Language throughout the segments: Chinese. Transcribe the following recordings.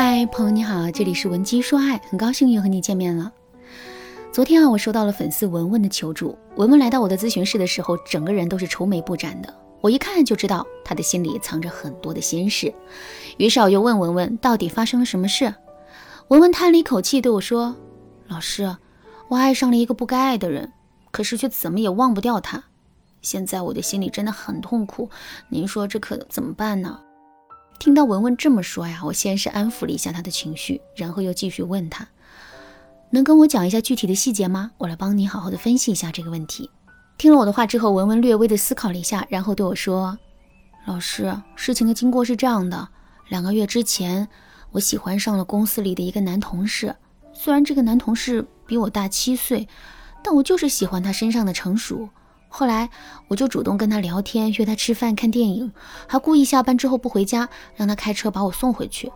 嗨，朋友你好，这里是文姬说爱，很高兴又和你见面了。昨天啊，我收到了粉丝文文的求助。文文来到我的咨询室的时候，整个人都是愁眉不展的，我一看就知道他的心里藏着很多的心事。于是我就问文文，到底发生了什么事？文文叹了一口气对我说：“老师，我爱上了一个不该爱的人，可是却怎么也忘不掉他。现在我的心里真的很痛苦，您说这可怎么办呢？”听到文文这么说呀，我先是安抚了一下他的情绪，然后又继续问他：“能跟我讲一下具体的细节吗？我来帮你好好的分析一下这个问题。”听了我的话之后，文文略微的思考了一下，然后对我说：“老师，事情的经过是这样的，两个月之前，我喜欢上了公司里的一个男同事。虽然这个男同事比我大七岁，但我就是喜欢他身上的成熟。”后来我就主动跟他聊天，约他吃饭、看电影，还故意下班之后不回家，让他开车把我送回去。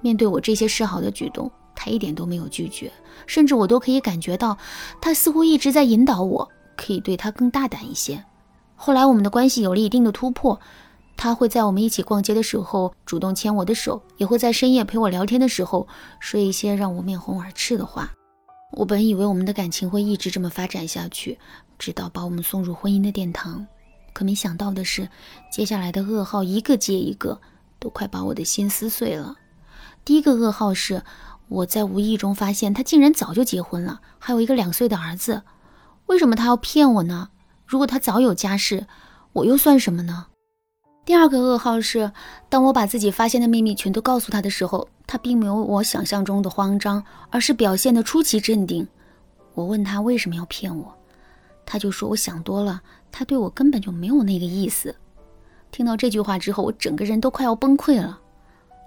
面对我这些示好的举动，他一点都没有拒绝，甚至我都可以感觉到，他似乎一直在引导我，可以对他更大胆一些。后来我们的关系有了一定的突破，他会在我们一起逛街的时候主动牵我的手，也会在深夜陪我聊天的时候说一些让我面红耳赤的话。我本以为我们的感情会一直这么发展下去。直到把我们送入婚姻的殿堂，可没想到的是，接下来的噩耗一个接一个，都快把我的心撕碎了。第一个噩耗是，我在无意中发现他竟然早就结婚了，还有一个两岁的儿子。为什么他要骗我呢？如果他早有家室，我又算什么呢？第二个噩耗是，当我把自己发现的秘密全都告诉他的时候，他并没有我想象中的慌张，而是表现得出奇镇定。我问他为什么要骗我？他就说：“我想多了，他对我根本就没有那个意思。”听到这句话之后，我整个人都快要崩溃了。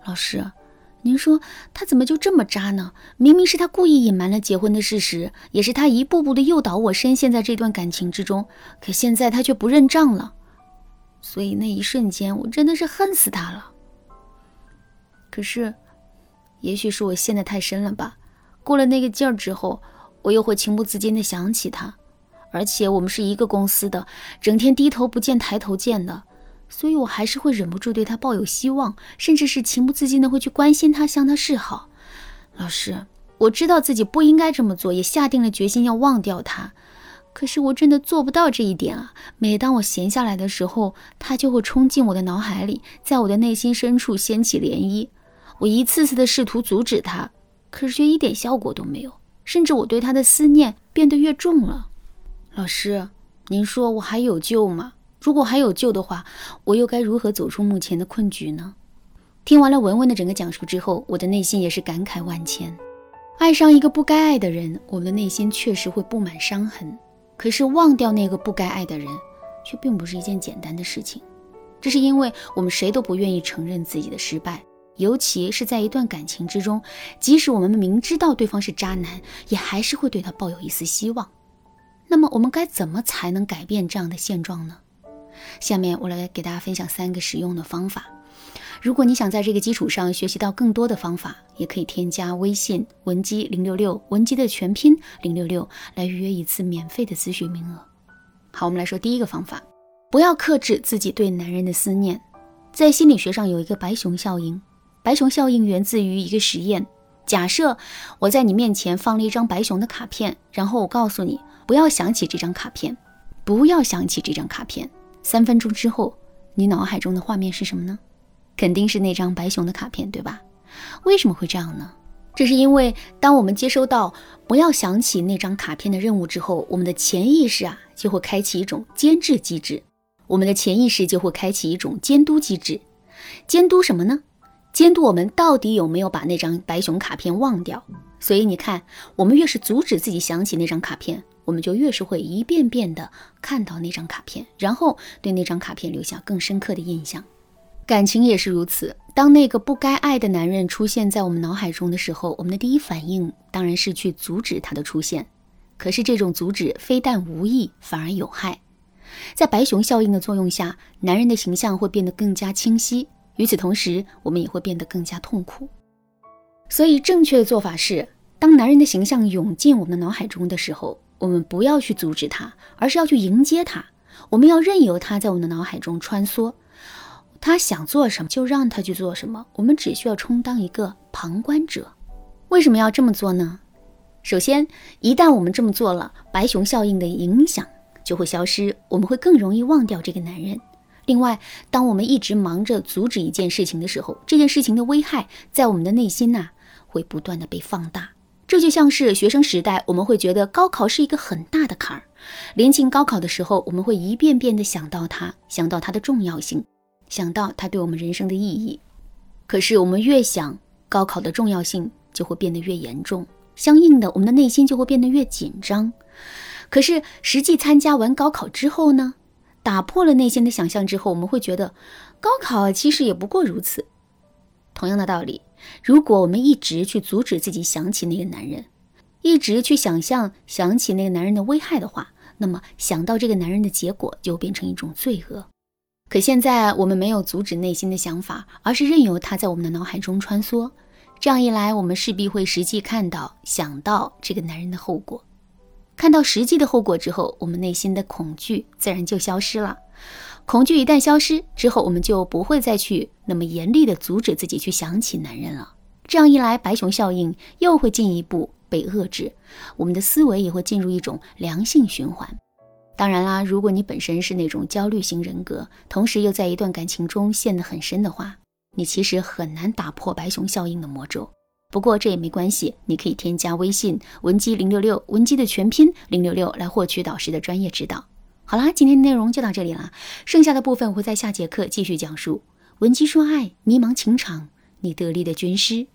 老师，您说他怎么就这么渣呢？明明是他故意隐瞒了结婚的事实，也是他一步步的诱导我深陷在这段感情之中，可现在他却不认账了。所以那一瞬间，我真的是恨死他了。可是，也许是我陷得太深了吧？过了那个劲儿之后，我又会情不自禁的想起他。而且我们是一个公司的，整天低头不见抬头见的，所以我还是会忍不住对他抱有希望，甚至是情不自禁的会去关心他，向他示好。老师，我知道自己不应该这么做，也下定了决心要忘掉他，可是我真的做不到这一点啊！每当我闲下来的时候，他就会冲进我的脑海里，在我的内心深处掀起涟漪。我一次次的试图阻止他，可是却一点效果都没有，甚至我对他的思念变得越重了。老师，您说我还有救吗？如果还有救的话，我又该如何走出目前的困局呢？听完了文文的整个讲述之后，我的内心也是感慨万千。爱上一个不该爱的人，我们的内心确实会布满伤痕。可是忘掉那个不该爱的人，却并不是一件简单的事情。这是因为我们谁都不愿意承认自己的失败，尤其是在一段感情之中，即使我们明知道对方是渣男，也还是会对他抱有一丝希望。那么我们该怎么才能改变这样的现状呢？下面我来给大家分享三个实用的方法。如果你想在这个基础上学习到更多的方法，也可以添加微信文姬零六六，文姬的全拼零六六，来预约一次免费的咨询名额。好，我们来说第一个方法，不要克制自己对男人的思念。在心理学上有一个白熊效应，白熊效应源自于一个实验。假设我在你面前放了一张白熊的卡片，然后我告诉你。不要想起这张卡片，不要想起这张卡片。三分钟之后，你脑海中的画面是什么呢？肯定是那张白熊的卡片，对吧？为什么会这样呢？这是因为当我们接收到不要想起那张卡片的任务之后，我们的潜意识啊就会开启一种监制机制，我们的潜意识就会开启一种监督机制。监督什么呢？监督我们到底有没有把那张白熊卡片忘掉。所以你看，我们越是阻止自己想起那张卡片。我们就越是会一遍遍的看到那张卡片，然后对那张卡片留下更深刻的印象。感情也是如此，当那个不该爱的男人出现在我们脑海中的时候，我们的第一反应当然是去阻止他的出现。可是这种阻止非但无益，反而有害。在白熊效应的作用下，男人的形象会变得更加清晰，与此同时，我们也会变得更加痛苦。所以，正确的做法是，当男人的形象涌进我们的脑海中的时候。我们不要去阻止他，而是要去迎接他。我们要任由他在我们的脑海中穿梭。他想做什么就让他去做什么，我们只需要充当一个旁观者。为什么要这么做呢？首先，一旦我们这么做了，白熊效应的影响就会消失，我们会更容易忘掉这个男人。另外，当我们一直忙着阻止一件事情的时候，这件事情的危害在我们的内心呐会不断的被放大。这就像是学生时代，我们会觉得高考是一个很大的坎儿，临近高考的时候，我们会一遍遍的想到它，想到它的重要性，想到它对我们人生的意义。可是我们越想高考的重要性，就会变得越严重，相应的，我们的内心就会变得越紧张。可是实际参加完高考之后呢？打破了内心的想象之后，我们会觉得高考其实也不过如此。同样的道理，如果我们一直去阻止自己想起那个男人，一直去想象想起那个男人的危害的话，那么想到这个男人的结果就变成一种罪恶。可现在我们没有阻止内心的想法，而是任由它在我们的脑海中穿梭。这样一来，我们势必会实际看到、想到这个男人的后果。看到实际的后果之后，我们内心的恐惧自然就消失了。恐惧一旦消失之后，我们就不会再去那么严厉的阻止自己去想起男人了。这样一来，白熊效应又会进一步被遏制，我们的思维也会进入一种良性循环。当然啦，如果你本身是那种焦虑型人格，同时又在一段感情中陷得很深的话，你其实很难打破白熊效应的魔咒。不过这也没关系，你可以添加微信文姬零六六，文姬的全拼零六六来获取导师的专业指导。好啦，今天的内容就到这里了，剩下的部分我会在下节课继续讲述。文姬说爱，迷茫情场，你得力的军师。